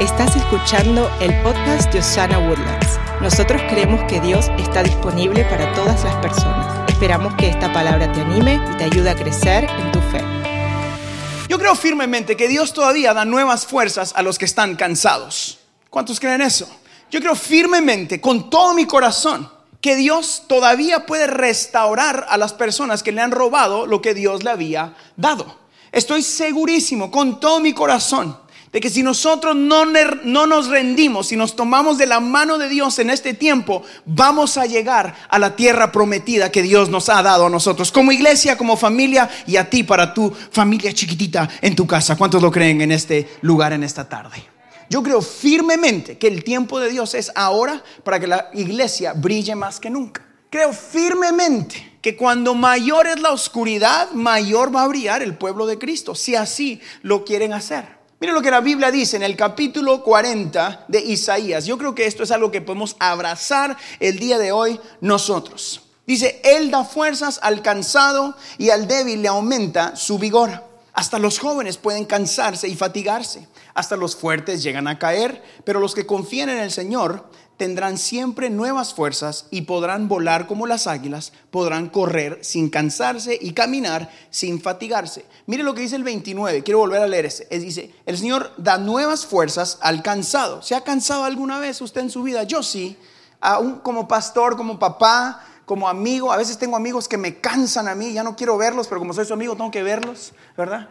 Estás escuchando el podcast de Osana Woodlands. Nosotros creemos que Dios está disponible para todas las personas. Esperamos que esta palabra te anime y te ayude a crecer en tu fe. Yo creo firmemente que Dios todavía da nuevas fuerzas a los que están cansados. ¿Cuántos creen eso? Yo creo firmemente, con todo mi corazón, que Dios todavía puede restaurar a las personas que le han robado lo que Dios le había dado. Estoy segurísimo, con todo mi corazón, de que si nosotros no, no, nos rendimos, si nos tomamos de la mano de Dios en este tiempo, vamos a llegar a la tierra prometida que Dios nos ha dado a nosotros, como iglesia, como familia y a ti para tu familia chiquitita en tu casa. ¿Cuántos lo creen en este lugar en esta tarde? Yo creo firmemente que el tiempo de Dios es ahora para que la iglesia brille más que nunca. Creo firmemente que cuando mayor es la oscuridad, mayor va a brillar el pueblo de Cristo, si así lo quieren hacer. Miren lo que la Biblia dice en el capítulo 40 de Isaías. Yo creo que esto es algo que podemos abrazar el día de hoy nosotros. Dice, Él da fuerzas al cansado y al débil le aumenta su vigor. Hasta los jóvenes pueden cansarse y fatigarse. Hasta los fuertes llegan a caer. Pero los que confían en el Señor tendrán siempre nuevas fuerzas y podrán volar como las águilas, podrán correr sin cansarse y caminar sin fatigarse. Mire lo que dice el 29, quiero volver a leer ese. Es, dice, el Señor da nuevas fuerzas al cansado. ¿Se ha cansado alguna vez usted en su vida? Yo sí, aún como pastor, como papá, como amigo. A veces tengo amigos que me cansan a mí, ya no quiero verlos, pero como soy su amigo tengo que verlos, ¿verdad?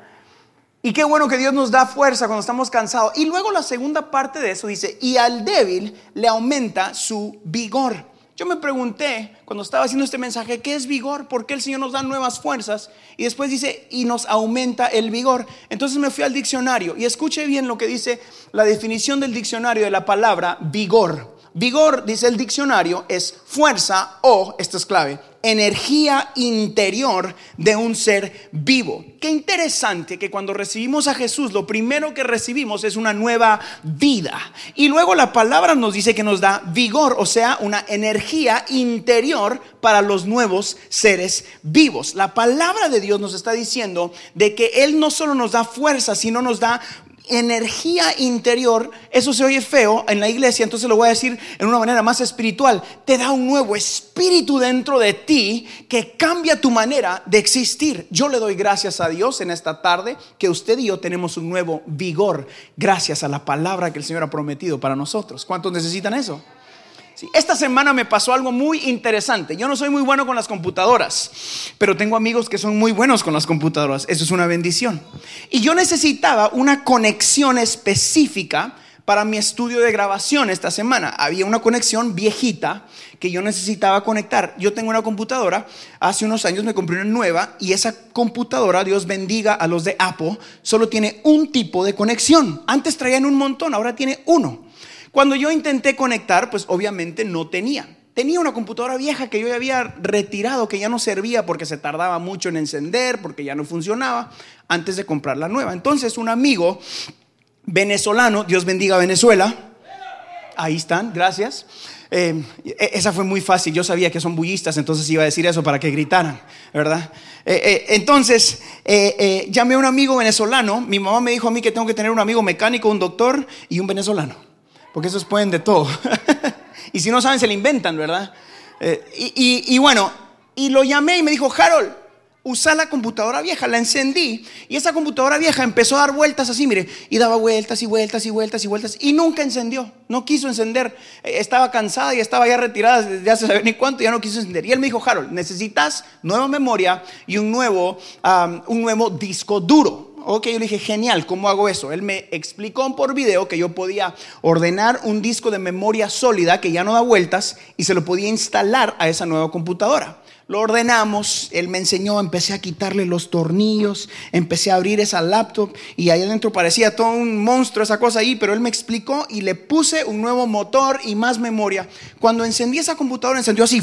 Y qué bueno que Dios nos da fuerza cuando estamos cansados. Y luego la segunda parte de eso dice, y al débil le aumenta su vigor. Yo me pregunté cuando estaba haciendo este mensaje, ¿qué es vigor? ¿Por qué el Señor nos da nuevas fuerzas? Y después dice, y nos aumenta el vigor. Entonces me fui al diccionario y escuche bien lo que dice la definición del diccionario de la palabra vigor. Vigor, dice el diccionario, es fuerza o, esto es clave, energía interior de un ser vivo. Qué interesante que cuando recibimos a Jesús, lo primero que recibimos es una nueva vida. Y luego la palabra nos dice que nos da vigor, o sea, una energía interior para los nuevos seres vivos. La palabra de Dios nos está diciendo de que Él no solo nos da fuerza, sino nos da energía interior, eso se oye feo en la iglesia, entonces lo voy a decir en una manera más espiritual, te da un nuevo espíritu dentro de ti que cambia tu manera de existir. Yo le doy gracias a Dios en esta tarde que usted y yo tenemos un nuevo vigor gracias a la palabra que el Señor ha prometido para nosotros. ¿Cuántos necesitan eso? Esta semana me pasó algo muy interesante. Yo no soy muy bueno con las computadoras, pero tengo amigos que son muy buenos con las computadoras. Eso es una bendición. Y yo necesitaba una conexión específica para mi estudio de grabación esta semana. Había una conexión viejita que yo necesitaba conectar. Yo tengo una computadora, hace unos años me compré una nueva y esa computadora, Dios bendiga a los de Apple, solo tiene un tipo de conexión. Antes traían un montón, ahora tiene uno. Cuando yo intenté conectar, pues obviamente no tenía. Tenía una computadora vieja que yo había retirado, que ya no servía porque se tardaba mucho en encender, porque ya no funcionaba, antes de comprar la nueva. Entonces un amigo venezolano, Dios bendiga Venezuela, ahí están, gracias. Eh, e, esa fue muy fácil, yo sabía que son bullistas, entonces iba a decir eso para que gritaran, ¿verdad? Eh, eh, entonces, llamé a un amigo venezolano, mi mamá me dijo a mí que tengo que tener un amigo mecánico, un doctor y un venezolano porque esos pueden de todo. y si no saben, se le inventan, ¿verdad? Eh, y, bueno, y lo llamé y me dijo, Harold, usa la computadora vieja, la encendí y esa computadora vieja empezó a dar vueltas así, mire, y daba vueltas y vueltas y vueltas y vueltas y nunca encendió, no quiso encender, eh, estaba cansada y estaba ya retirada desde hace saber ni cuánto, ya no quiso encender. Y él me dijo, Harold, necesitas nueva memoria y un nuevo, un nuevo disco duro. Ok, yo le dije, genial, ¿cómo hago eso? Él me explicó por video que yo podía ordenar un disco de memoria sólida que ya no da vueltas y se lo podía instalar a esa nueva computadora. Lo ordenamos, él me enseñó, empecé a quitarle los tornillos, empecé a abrir esa laptop y ahí adentro parecía todo un monstruo esa cosa ahí, pero él me explicó y le puse un nuevo motor y más memoria. Cuando encendí esa computadora, encendió así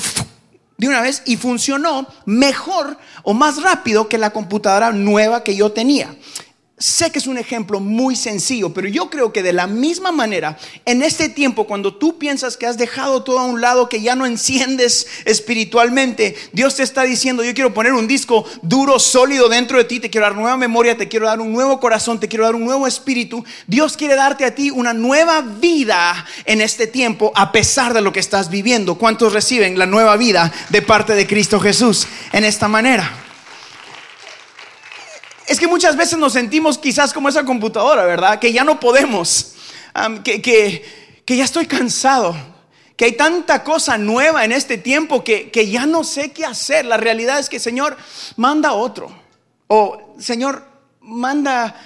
de una vez y funcionó mejor o más rápido que la computadora nueva que yo tenía. Sé que es un ejemplo muy sencillo, pero yo creo que de la misma manera, en este tiempo, cuando tú piensas que has dejado todo a un lado, que ya no enciendes espiritualmente, Dios te está diciendo, yo quiero poner un disco duro, sólido dentro de ti, te quiero dar nueva memoria, te quiero dar un nuevo corazón, te quiero dar un nuevo espíritu. Dios quiere darte a ti una nueva vida en este tiempo, a pesar de lo que estás viviendo. ¿Cuántos reciben la nueva vida de parte de Cristo Jesús en esta manera? Es que muchas veces nos sentimos quizás como esa computadora, ¿verdad? Que ya no podemos, que, que, ya estoy cansado, que hay tanta cosa nueva en este tiempo que, que ya no sé qué hacer. La realidad es que, Señor, manda otro. O, Señor, manda,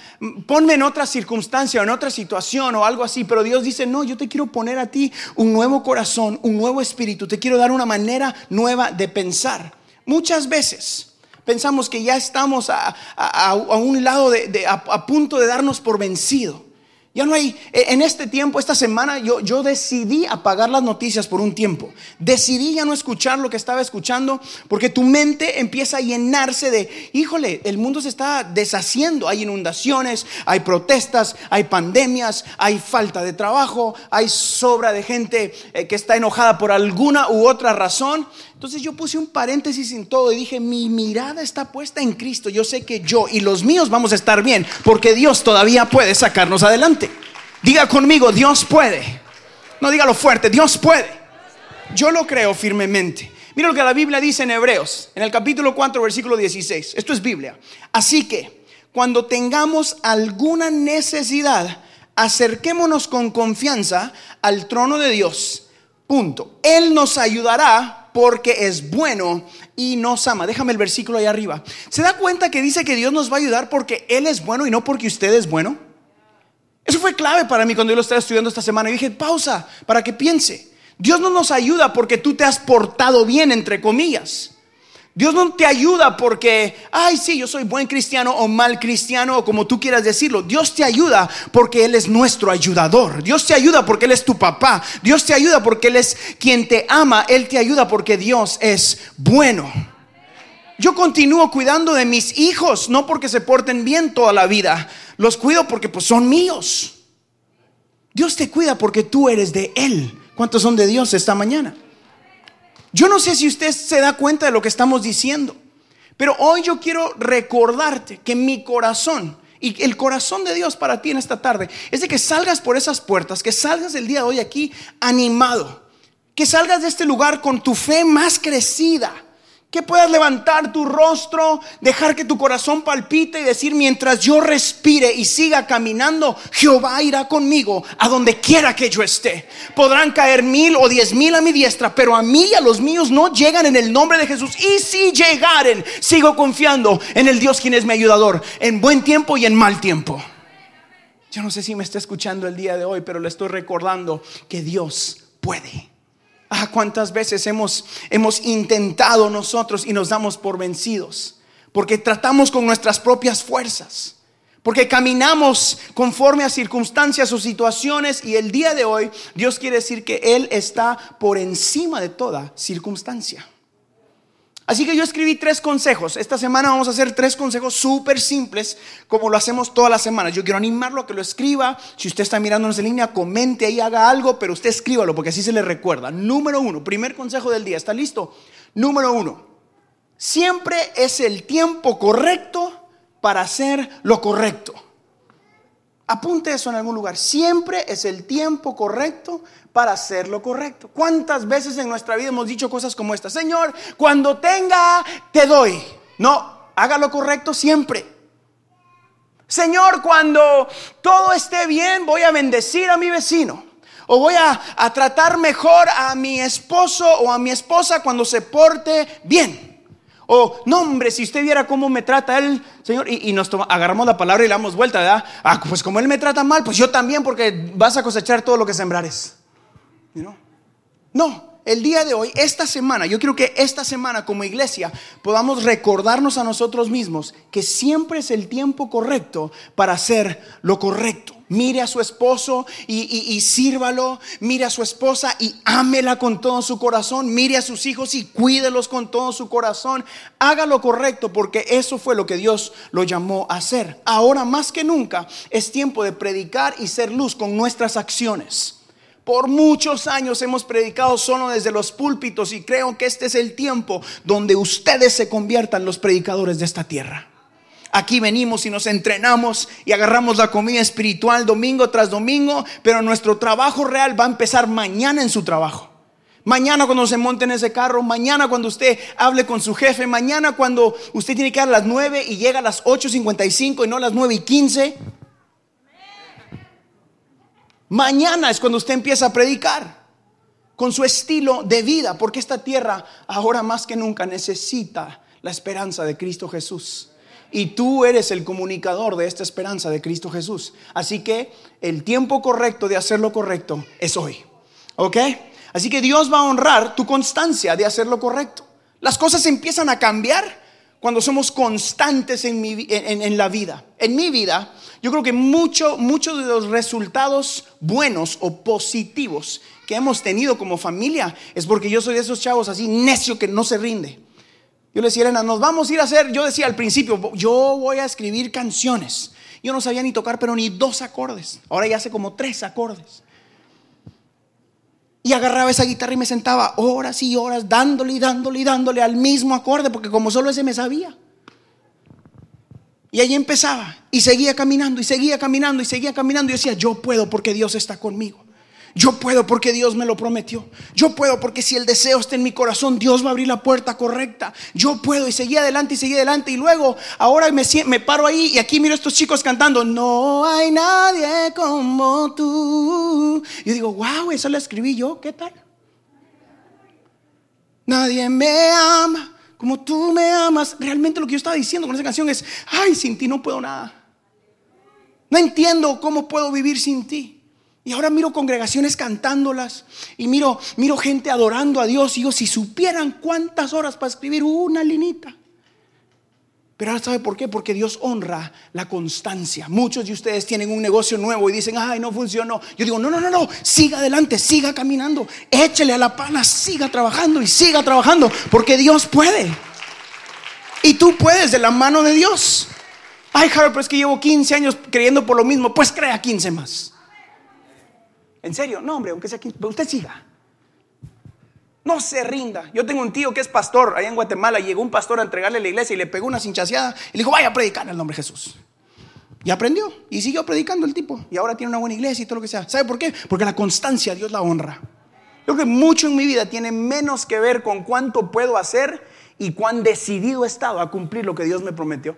ponme en otra circunstancia, en otra situación o algo así. Pero Dios dice, no, yo te quiero poner a ti un nuevo corazón, un nuevo espíritu. Te quiero dar una manera nueva de pensar. Muchas veces pensamos que ya estamos a, un lado de, a punto de darnos por vencido. Ya no hay, e, en este tiempo, esta semana, yo, yo decidí apagar las noticias por un tiempo. Decidí ya no escuchar lo que estaba escuchando porque tu mente empieza a llenarse de, híjole, el mundo se está deshaciendo. Hay inundaciones, hay protestas, hay pandemias, hay falta de trabajo, hay sobra de gente eh, que está enojada por alguna u otra razón. Entonces yo puse un paréntesis en todo y dije, mi mirada está puesta en Cristo. Yo sé que yo y los míos vamos a estar bien porque Dios todavía puede sacarnos adelante. Diga conmigo, Dios puede. No dígalo fuerte, Dios puede. Yo lo creo firmemente. Mira lo que la Biblia dice en Hebreos, en el capítulo 4, versículo 16. Esto es Biblia. Así que, cuando tengamos alguna necesidad, acerquémonos con confianza al trono de Dios. Punto. Él nos ayudará porque es bueno y nos ama. Déjame el versículo ahí arriba. ¿Se da cuenta que dice que Dios nos va a ayudar porque Él es bueno y no porque usted es bueno? Eso fue clave para mí cuando yo lo estaba estudiando esta semana. Y dije, pausa, para que piense. Dios no nos ayuda porque tú te has portado bien, entre comillas. Dios no te ayuda porque, ay, sí, yo soy buen cristiano o mal cristiano o como tú quieras decirlo. Dios te ayuda porque Él es nuestro ayudador. Dios te ayuda porque Él es tu papá. Dios te ayuda porque Él es quien te ama. Él te ayuda porque Dios es bueno. Yo continúo cuidando de mis hijos, no porque se porten bien toda la vida. Los cuido porque pues son míos. Dios te cuida porque tú eres de Él. ¿Cuántos son de Dios esta mañana? Yo no sé si usted se da cuenta de lo que estamos diciendo, pero hoy yo quiero recordarte que mi corazón y el corazón de Dios para ti en esta tarde es de que salgas por esas puertas, que salgas el día de hoy aquí animado, que salgas de este lugar con tu fe más crecida que puedas levantar tu rostro, dejar que tu corazón palpite y decir, mientras yo respire y siga caminando, Jehová irá conmigo a donde quiera que yo esté. Podrán caer mil o diez mil a mi diestra, pero a mí y a los míos no llegan en el nombre de Jesús. Y si llegaren, sigo confiando en el Dios quien es mi ayudador, en buen tiempo y en mal tiempo. Yo no sé si me está escuchando el día de hoy, pero le estoy recordando que Dios puede. Ah, cuántas veces hemos, hemos intentado nosotros y nos damos por vencidos. Porque tratamos con nuestras propias fuerzas. Porque caminamos conforme a circunstancias o situaciones y el día de hoy Dios quiere decir que Él está por encima de toda circunstancia. Así que yo escribí tres consejos. Esta semana vamos a hacer tres consejos súper simples, como lo hacemos todas las semanas. Yo quiero animarlo a que lo escriba. Si usted está mirándonos en línea, comente ahí, haga algo, pero usted escríbalo porque así se le recuerda. Número uno, primer consejo del día. ¿Está listo? Número uno, siempre es el tiempo correcto para hacer lo correcto. Apunte eso en algún lugar. Siempre es el tiempo correcto para hacer lo correcto. ¿Cuántas veces en nuestra vida hemos dicho cosas como esta? Señor, cuando tenga, te doy. No, haga lo correcto siempre. Señor, cuando todo esté bien, voy a bendecir a mi vecino. O voy a, tratar mejor a mi esposo o a mi esposa cuando se porte bien. O, no, hombre, si usted viera cómo me trata él, Señor, y, nos agarramos la palabra y le damos vuelta, ¿verdad? Ah, pues como él me trata mal, pues yo también, porque vas a cosechar todo lo que sembrares. No, el día de hoy, esta semana, yo quiero que esta semana como iglesia podamos recordarnos a nosotros mismos que siempre es el tiempo correcto para hacer lo correcto. mire a su esposo y, sírvalo, mire a su esposa y ámela con todo su corazón, mire a sus hijos y cuídelos con todo su corazón. Haga lo correcto porque eso fue lo que Dios lo llamó a hacer. Ahora más que nunca es tiempo de predicar y ser luz con nuestras acciones. Por muchos años hemos predicado solo desde los púlpitos y creo que este es el tiempo donde ustedes se conviertan los predicadores de esta tierra. Aquí venimos y nos entrenamos y agarramos la comida espiritual domingo tras domingo, pero nuestro trabajo real va a empezar mañana en su trabajo. Mañana cuando se monte en ese carro, mañana cuando usted hable con su jefe, mañana cuando usted tiene que ir a las 9 y llega a las 8.55 y no a las 9 y 15. Mañana es cuando usted empieza a predicar con su estilo de vida, porque esta tierra ahora más que nunca necesita la esperanza de Cristo Jesús. Y tú eres el comunicador de esta esperanza de Cristo Jesús. Así que el tiempo correcto de hacer lo correcto es hoy. ¿Ok? Así que Dios va a honrar tu constancia de hacer lo correcto. Las cosas empiezan a cambiar cuando somos constantes en, la vida. En mi vida, yo creo que muchos mucho de los resultados buenos o positivos que hemos tenido como familia es porque yo soy de esos chavos así necio que no se rinde. Yo le decía, Elena, nos vamos a ir a hacer, yo decía al principio, yo voy a escribir canciones. Yo no sabía ni tocar, pero ni dos acordes. Ahora ya sé como tres acordes. Y agarraba esa guitarra y me sentaba horas y horas dándole y dándole y dándole al mismo acorde, porque como solo ese me sabía. Y ahí empezaba y seguía caminando y seguía caminando y seguía caminando y decía, yo puedo porque Dios está conmigo. Yo puedo porque Dios me lo prometió. Yo puedo porque si el deseo está en mi corazón, Dios va a abrir la puerta correcta. Yo puedo y seguí adelante y seguí adelante. Y luego, ahora me, paro ahí y aquí miro a estos chicos cantando, no hay nadie como tú. Y digo, wow, esa la escribí yo, ¿qué tal? Nadie me ama como tú me amas. Realmente lo que yo estaba diciendo con esa canción es, ay, sin ti no puedo nada. No entiendo cómo puedo vivir sin ti. Y ahora miro congregaciones cantándolas y miro, miro gente adorando a Dios y digo, si supieran cuántas horas para escribir una linita. Pero ahora sabe por qué? Porque Dios honra la constancia. Muchos de ustedes tienen un negocio nuevo y dicen, ay, no funcionó. Yo digo, no, no, no, no, siga adelante, siga caminando, échele a la pala, siga trabajando y siga trabajando, porque Dios puede. Y tú puedes de la mano de Dios. Ay, Harold, pero es que llevo 15 años creyendo por lo mismo, pues crea 15 más. En serio, no, hombre, aunque sea aquí, usted siga. No se rinda. Yo tengo un tío que es pastor allá en Guatemala. Llegó un pastor a entregarle a la iglesia y le pegó una cinchaseada y le dijo, vaya a predicar en el nombre de Jesús. Y aprendió y siguió predicando el tipo. Y ahora tiene una buena iglesia y todo lo que sea. ¿Sabe por qué? Porque la constancia Dios la honra. Yo creo que mucho en mi vida tiene menos que ver con cuánto puedo hacer y cuán decidido he estado a cumplir lo que Dios me prometió.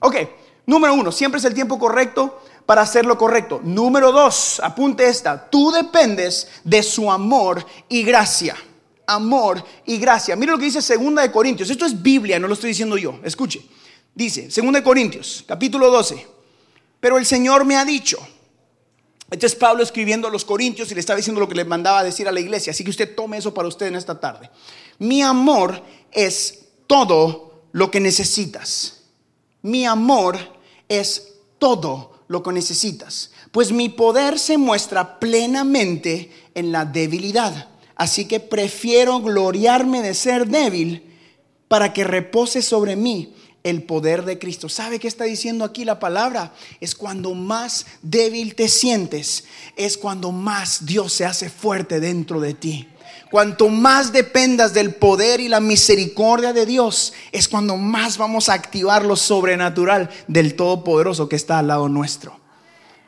Ok, número uno, siempre es el tiempo correcto para hacer lo correcto. Número dos, apunte esta, tú dependes de su amor y gracia. Amor y gracia. Mira lo que dice Segunda de Corintios. Esto es Biblia, no lo estoy diciendo yo. Escuche. Dice, Segunda de Corintios, capítulo 12. Pero el Señor me ha dicho. Este es Pablo escribiendo a los Corintios y le estaba diciendo lo que le mandaba a decir a la iglesia. Así que usted tome eso para usted en esta tarde. Mi amor es todo lo que necesitas. Mi amor es todo lo que necesitas, pues mi poder se muestra plenamente en la debilidad. Así que prefiero gloriarme de ser débil para que repose sobre mí el poder de Cristo. ¿Sabe qué está diciendo aquí la palabra? Es cuando más débil te sientes, es cuando más Dios se hace fuerte dentro de ti. Cuanto más dependas del poder y la misericordia de Dios, es cuando más vamos a activar lo sobrenatural del Todopoderoso que está al lado nuestro.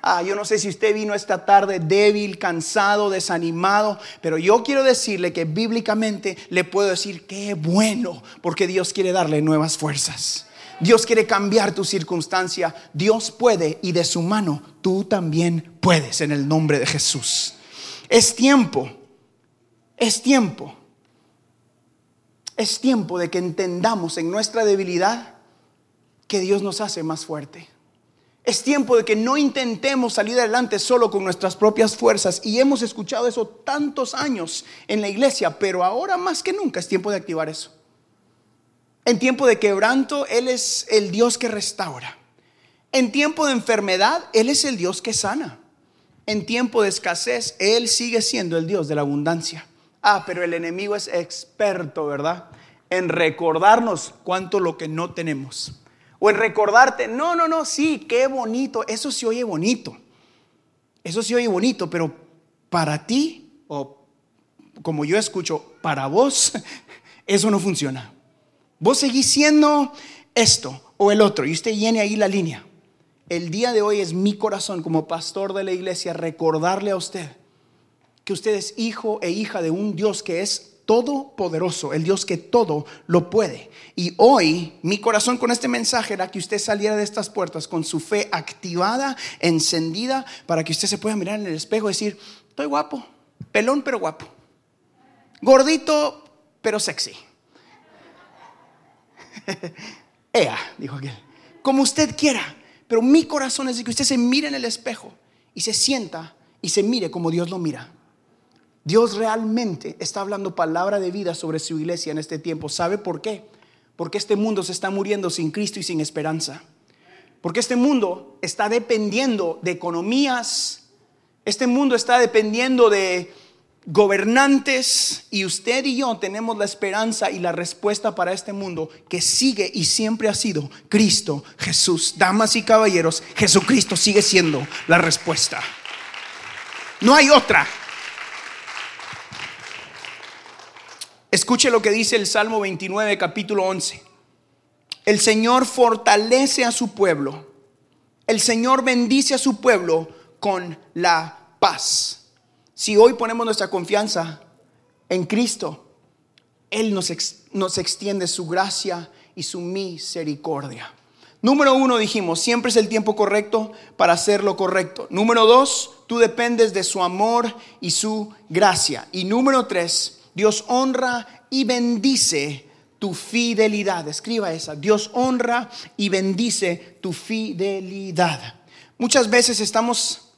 Ah, yo no sé si usted vino esta tarde débil, cansado, desanimado, pero yo quiero decirle que bíblicamente le puedo decir que bueno, porque Dios quiere darle nuevas fuerzas. Dios quiere cambiar tu circunstancia. Dios puede y de su mano tú también puedes en el nombre de Jesús. Es tiempo es tiempo. Es tiempo de que entendamos en nuestra debilidad que Dios nos hace más fuerte. Es tiempo de que no intentemos salir adelante solo con nuestras propias fuerzas. Y hemos escuchado eso tantos años en la iglesia, pero ahora más que nunca es tiempo de activar eso. En tiempo de quebranto, Él es el Dios que restaura. En tiempo de enfermedad, Él es el Dios que sana. En tiempo de escasez, Él sigue siendo el Dios de la abundancia. Ah, pero el enemigo es experto, ¿verdad? En recordarnos cuánto lo que no tenemos. O en recordarte, no, no, no, sí, qué bonito. Eso sí oye bonito. Eso sí oye bonito, pero para ti, o como yo escucho, para vos, eso no funciona. Vos seguís siendo esto o el otro y usted llene ahí la línea. El día de hoy es mi corazón como pastor de la iglesia recordarle a usted que usted es hijo e hija de un Dios que es todopoderoso, el Dios que todo lo puede. Y hoy mi corazón con este mensaje era que usted saliera de estas puertas con su fe activada, encendida, para que usted se pueda mirar en el espejo y decir, estoy guapo, pelón pero guapo, gordito pero sexy. Ea, dijo aquel, como usted quiera, pero mi corazón es de que usted se mire en el espejo y se sienta y se mire como Dios lo mira. Dios realmente está hablando palabra de vida sobre su iglesia en este tiempo. ¿Sabe por qué? Porque este mundo se está muriendo sin Cristo y sin esperanza. Porque este mundo está dependiendo de economías, este mundo está dependiendo de gobernantes y usted y yo tenemos la esperanza y la respuesta para este mundo que sigue y siempre ha sido Cristo Jesús. Damas y caballeros, Jesucristo sigue siendo la respuesta. No hay otra. Escuche lo que dice el Salmo 29, capítulo 11. El Señor fortalece a su pueblo. El Señor bendice a su pueblo con la paz. Si hoy ponemos nuestra confianza en Cristo, Él nos, nos extiende su gracia y su misericordia. Número uno, dijimos, siempre es el tiempo correcto para hacer lo correcto. Número dos, tú dependes de su amor y su gracia. Y número tres, Dios honra y bendice tu fidelidad. Escriba esa. Dios honra y bendice tu fidelidad. Muchas veces estamos,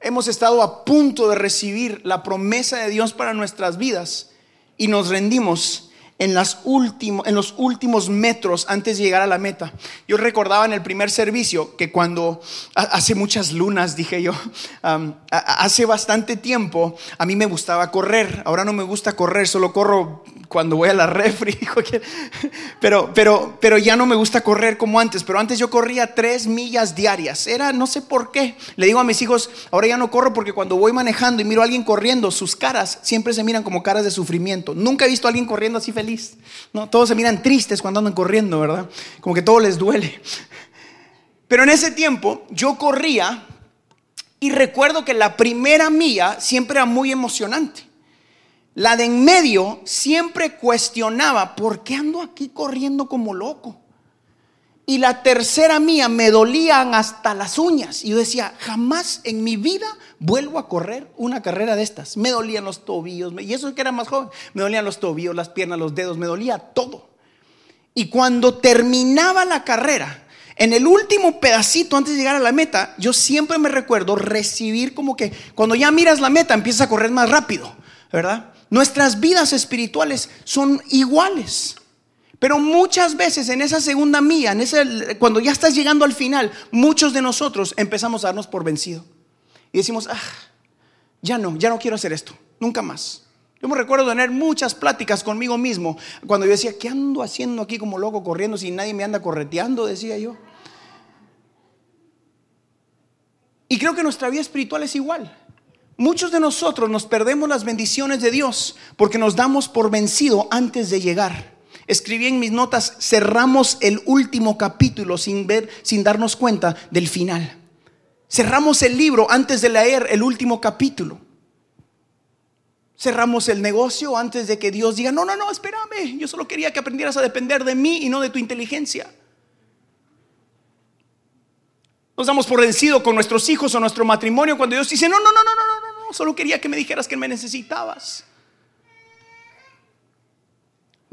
hemos estado a punto de recibir la promesa de Dios para nuestras vidas y nos rendimos en, las en los últimos metros antes de llegar a la meta. Yo recordaba en el primer servicio que cuando, hace muchas lunas, dije yo, hace bastante tiempo, a mí me gustaba correr. Ahora no me gusta correr, solo corro cuando voy a la refri, pero, pero, pero ya no me gusta correr como antes, pero antes yo corría tres millas diarias, era no sé por qué, le digo a mis hijos, ahora ya no corro porque cuando voy manejando y miro a alguien corriendo, sus caras siempre se miran como caras de sufrimiento, nunca he visto a alguien corriendo así feliz, no, todos se miran tristes cuando andan corriendo, ¿verdad? Como que todo les duele. Pero en ese tiempo yo corría y recuerdo que la primera mía siempre era muy emocionante. La de en medio siempre cuestionaba, ¿por qué ando aquí corriendo como loco? Y la tercera mía me dolían hasta las uñas. Y yo decía, jamás en mi vida vuelvo a correr una carrera de estas. Me dolían los tobillos, y eso que era más joven, me dolían los tobillos, las piernas, los dedos, me dolía todo. Y cuando terminaba la carrera, en el último pedacito antes de llegar a la meta, yo siempre me recuerdo recibir como que cuando ya miras la meta empiezas a correr más rápido, ¿verdad? Nuestras vidas espirituales son iguales. Pero muchas veces en esa segunda mía, en cuando ya estás llegando al final, muchos de nosotros empezamos a darnos por vencido. Y decimos, ah, ya no, ya no quiero hacer esto, nunca más. Yo me recuerdo tener muchas pláticas conmigo mismo cuando yo decía, ¿qué ando haciendo aquí como loco corriendo si nadie me anda correteando? Decía yo. Y creo que nuestra vida espiritual es igual. Muchos de nosotros nos perdemos las bendiciones de Dios porque nos damos por vencido antes de llegar. Escribí en mis notas, cerramos el último capítulo sin ver, sin darnos cuenta del final. Cerramos el libro antes de leer el último capítulo. Cerramos el negocio antes de que Dios diga, no, no, no, espérame, yo solo quería que aprendieras a depender de mí y no de tu inteligencia. Nos damos por vencido con nuestros hijos o nuestro matrimonio cuando Dios dice, no, no, no, no, no, no, no, solo quería que me dijeras que me necesitabas.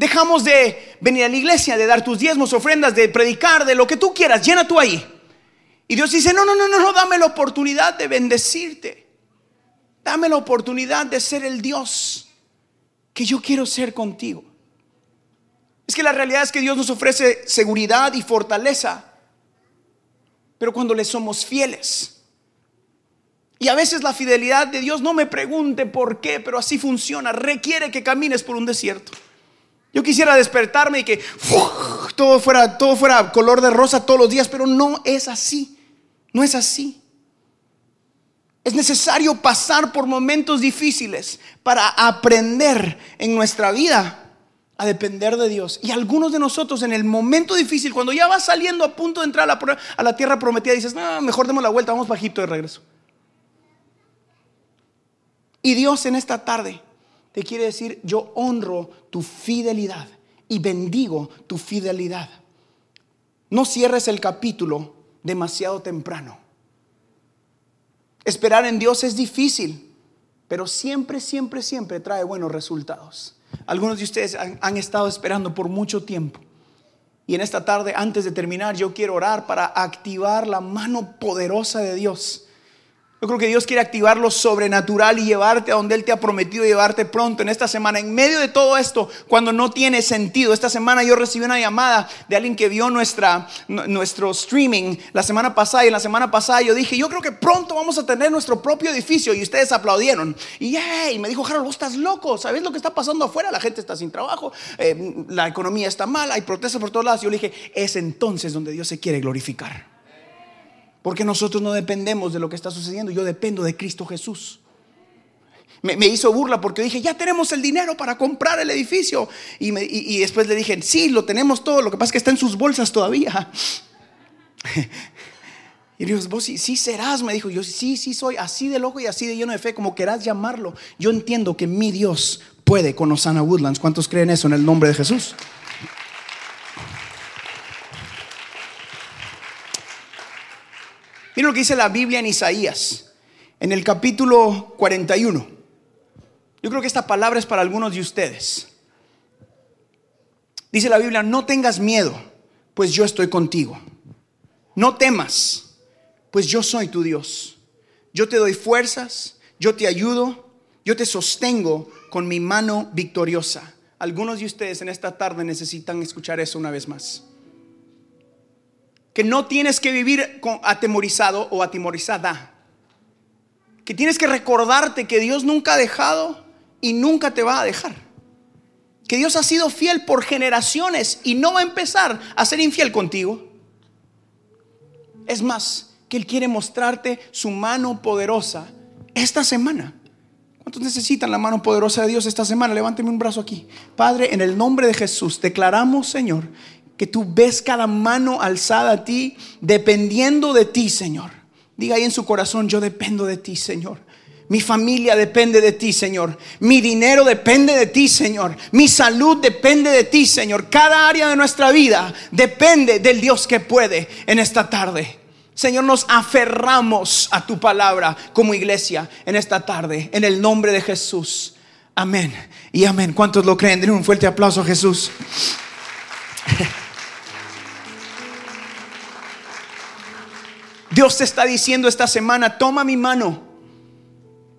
Dejamos de venir a la iglesia, de dar tus diezmos, ofrendas, de predicar, de lo que tú quieras, llena tú ahí. Y Dios dice, no, no, no, no, no, dame la oportunidad de bendecirte. Dame la oportunidad de ser el Dios que yo quiero ser contigo. Es que la realidad es que Dios nos ofrece seguridad y fortaleza pero cuando le somos fieles. Y a veces la fidelidad de Dios, no me pregunte por qué, pero así funciona, requiere que camines por un desierto. Yo quisiera despertarme y que todo fuera todo fuera color de rosa todos los días, pero no es así. No es así. Es necesario pasar por momentos difíciles para aprender en nuestra vida a depender de Dios. Y algunos de nosotros en el momento difícil, cuando ya va saliendo a punto de entrar a la, tierra prometida, dices, no, mejor demos la vuelta, vamos para Egipto de regreso. Y Dios en esta tarde te quiere decir, yo honro tu fidelidad y bendigo tu fidelidad. No cierres el capítulo demasiado temprano. Esperar en Dios es difícil, pero siempre, siempre, siempre trae buenos resultados. Algunos de ustedes han, estado esperando por mucho tiempo. Y en esta tarde, antes de terminar, yo quiero orar para activar la mano poderosa de Dios yo creo que Dios quiere activar lo sobrenatural y llevarte a donde Él te ha prometido llevarte pronto en esta semana. En medio de todo esto, cuando no tiene sentido, esta semana yo recibí una llamada de alguien que vio nuestra, nuestro streaming la semana pasada y en la semana pasada yo dije, yo creo que pronto vamos a tener nuestro propio edificio y ustedes aplaudieron. Y, me dijo, Harold, vos estás loco, ¿sabes lo que está pasando afuera? La gente está sin trabajo, eh, la economía está mal, hay protestas por todos lados. Yo le dije, es entonces donde Dios se quiere glorificar. Porque nosotros no dependemos de lo que está sucediendo, yo dependo de Cristo Jesús. Me, hizo burla porque dije, ya tenemos el dinero para comprar el edificio. Y, después le dije, sí, lo tenemos todo, lo que pasa es que está en sus bolsas todavía. Y Dios, vos sí, sí, serás, me dijo. Yo sí, sí soy así de loco y así de lleno de fe, como querás llamarlo. Yo entiendo que mi Dios puede con Osana Woodlands. ¿Cuántos creen eso en el nombre de Jesús? Miren lo que dice la Biblia en Isaías, en el capítulo 41. Yo creo que esta palabra es para algunos de ustedes. Dice la Biblia, no tengas miedo, pues yo estoy contigo. No temas, pues yo soy tu Dios. Yo te doy fuerzas, yo te ayudo, yo te sostengo con mi mano victoriosa. Algunos de ustedes en esta tarde necesitan escuchar eso una vez más que no tienes que vivir atemorizado o atemorizada. Que tienes que recordarte que Dios nunca ha dejado y nunca te va a dejar. Que Dios ha sido fiel por generaciones y no va a empezar a ser infiel contigo. Es más, que Él quiere mostrarte su mano poderosa esta semana. ¿Cuántos necesitan la mano poderosa de Dios esta semana? Levánteme un brazo aquí. Padre, en el nombre de Jesús, declaramos, Señor, que tú ves cada mano alzada a ti, dependiendo de ti, Señor. Diga ahí en su corazón, yo dependo de ti, Señor. Mi familia depende de ti, Señor. Mi dinero depende de ti, Señor. Mi salud depende de ti, Señor. Cada área de nuestra vida depende del Dios que puede en esta tarde. Señor, nos aferramos a tu palabra como iglesia en esta tarde, en el nombre de Jesús. Amén y amén. ¿Cuántos lo creen? Denle un fuerte aplauso a Jesús. Dios te está diciendo esta semana, toma mi mano.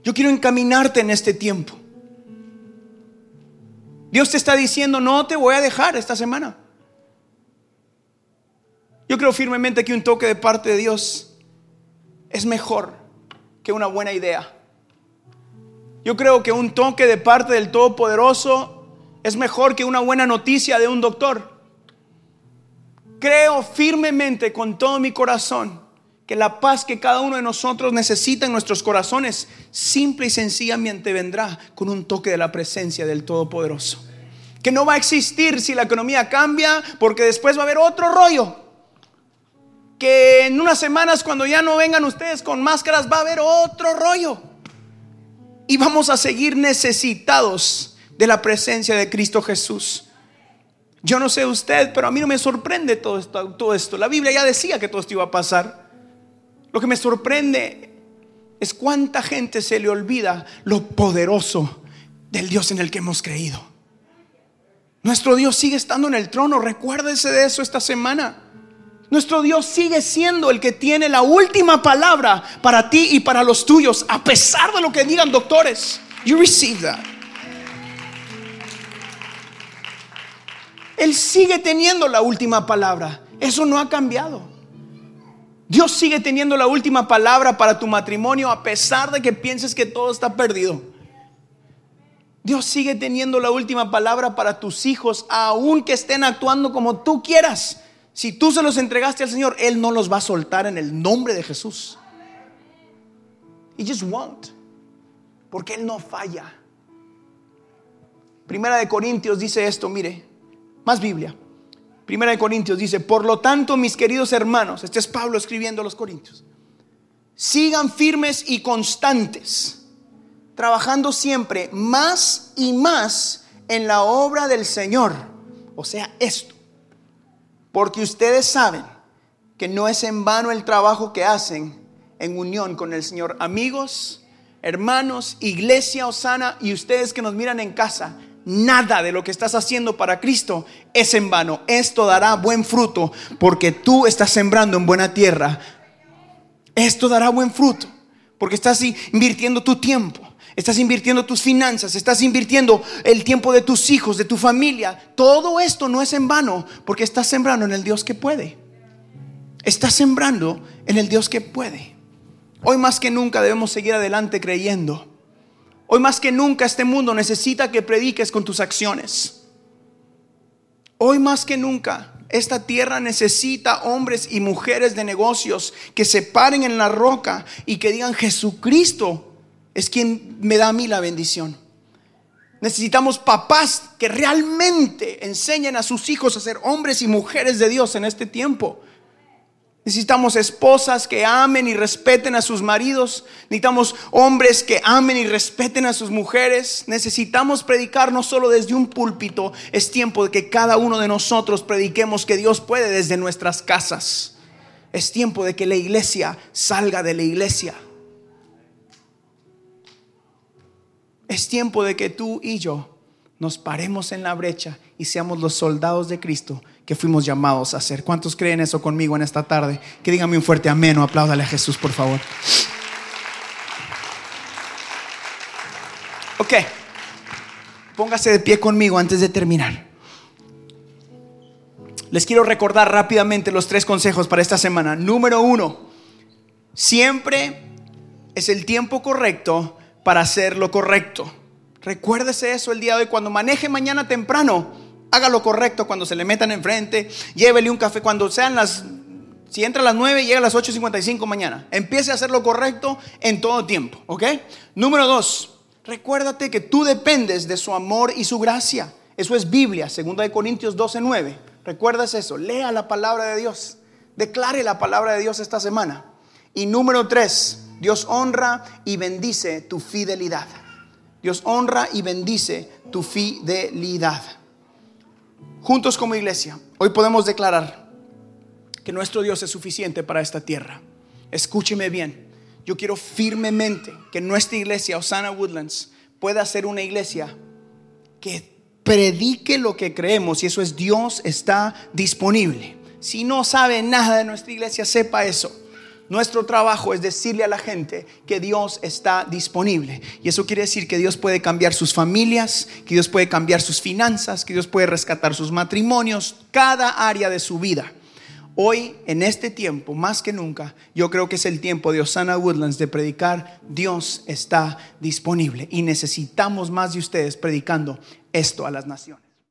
Yo quiero encaminarte en este tiempo. Dios te está diciendo, no te voy a dejar esta semana. Yo creo firmemente que un toque de parte de Dios es mejor que una buena idea. Yo creo que un toque de parte del Todopoderoso es mejor que una buena noticia de un doctor. Creo firmemente con todo mi corazón que la paz que cada uno de nosotros necesita en nuestros corazones, simple y sencillamente vendrá con un toque de la presencia del Todopoderoso. Que no va a existir si la economía cambia, porque después va a haber otro rollo. Que en unas semanas cuando ya no vengan ustedes con máscaras va a haber otro rollo. Y vamos a seguir necesitados de la presencia de Cristo Jesús. Yo no sé usted, pero a mí no me sorprende todo esto, todo esto. La Biblia ya decía que todo esto iba a pasar. Lo que me sorprende es cuánta gente se le olvida lo poderoso del Dios en el que hemos creído. Nuestro Dios sigue estando en el trono, recuérdese de eso esta semana. Nuestro Dios sigue siendo el que tiene la última palabra para ti y para los tuyos, a pesar de lo que digan doctores. You receive that. Él sigue teniendo la última palabra. Eso no ha cambiado. Dios sigue teniendo la última palabra para tu matrimonio a pesar de que pienses que todo está perdido. Dios sigue teniendo la última palabra para tus hijos, aunque estén actuando como tú quieras. Si tú se los entregaste al Señor, Él no los va a soltar en el nombre de Jesús. He just won't. Porque Él no falla. Primera de Corintios dice esto, mire, más Biblia. Primera de Corintios dice, por lo tanto, mis queridos hermanos, este es Pablo escribiendo a los Corintios, sigan firmes y constantes, trabajando siempre más y más en la obra del Señor. O sea, esto, porque ustedes saben que no es en vano el trabajo que hacen en unión con el Señor. Amigos, hermanos, iglesia Osana y ustedes que nos miran en casa, nada de lo que estás haciendo para Cristo es en vano. Esto dará buen fruto porque tú estás sembrando en buena tierra. Esto dará buen fruto porque estás invirtiendo tu tiempo. Estás invirtiendo tus finanzas, estás invirtiendo el tiempo de tus hijos, de tu familia. Todo esto no es en vano porque estás sembrando en el Dios que puede. Estás sembrando en el Dios que puede. Hoy más que nunca debemos seguir adelante creyendo Hoy más que nunca este mundo necesita que prediques con tus acciones. Hoy más que nunca esta tierra necesita hombres y mujeres de negocios que se paren en la roca y que digan Jesucristo es quien me da a mí la bendición. Necesitamos papás que realmente enseñen a sus hijos a ser hombres y mujeres de Dios en este tiempo. Necesitamos esposas que amen y respeten a sus maridos. Necesitamos hombres que amen y respeten a sus mujeres. Necesitamos predicar no solo desde un púlpito. Es tiempo de que cada uno de nosotros prediquemos que Dios puede desde nuestras casas. Es tiempo de que la iglesia salga de la iglesia. Es tiempo de que tú y yo nos paremos en la brecha y seamos los soldados de Cristo que fuimos llamados a ser. ¿Cuántos creen eso conmigo en esta tarde? Que díganme un fuerte amén o apláudale a Jesús, por favor. Ok, póngase de pie conmigo antes de terminar. Les quiero recordar rápidamente los tres consejos para esta semana. Número uno, siempre es el tiempo correcto para hacer lo correcto. Recuérdese eso el día de hoy. Cuando maneje mañana temprano, haga lo correcto cuando se le metan enfrente. Llévele un café cuando sean las. Si entra a las 9 y llega a las 8.55 mañana. Empiece a hacer lo correcto en todo tiempo. ¿Ok? Número dos, recuérdate que tú dependes de su amor y su gracia. Eso es Biblia, 2 de Corintios 12.9. ¿Recuerdas eso? Lea la palabra de Dios. Declare la palabra de Dios esta semana. Y número tres, Dios honra y bendice tu fidelidad. Dios honra y bendice tu fidelidad. Juntos como iglesia, hoy podemos declarar que nuestro Dios es suficiente para esta tierra. Escúcheme bien, yo quiero firmemente que nuestra iglesia, Osana Woodlands, pueda ser una iglesia que predique lo que creemos y eso es Dios está disponible. Si no sabe nada de nuestra iglesia, sepa eso. Nuestro trabajo es decirle a la gente que Dios está disponible. Y eso quiere decir que Dios puede cambiar sus familias, que Dios puede cambiar sus finanzas, que Dios puede rescatar sus matrimonios, cada área de su vida. Hoy, en este tiempo, más que nunca, yo creo que es el tiempo de Osana Woodlands de predicar, Dios está disponible. Y necesitamos más de ustedes predicando esto a las naciones.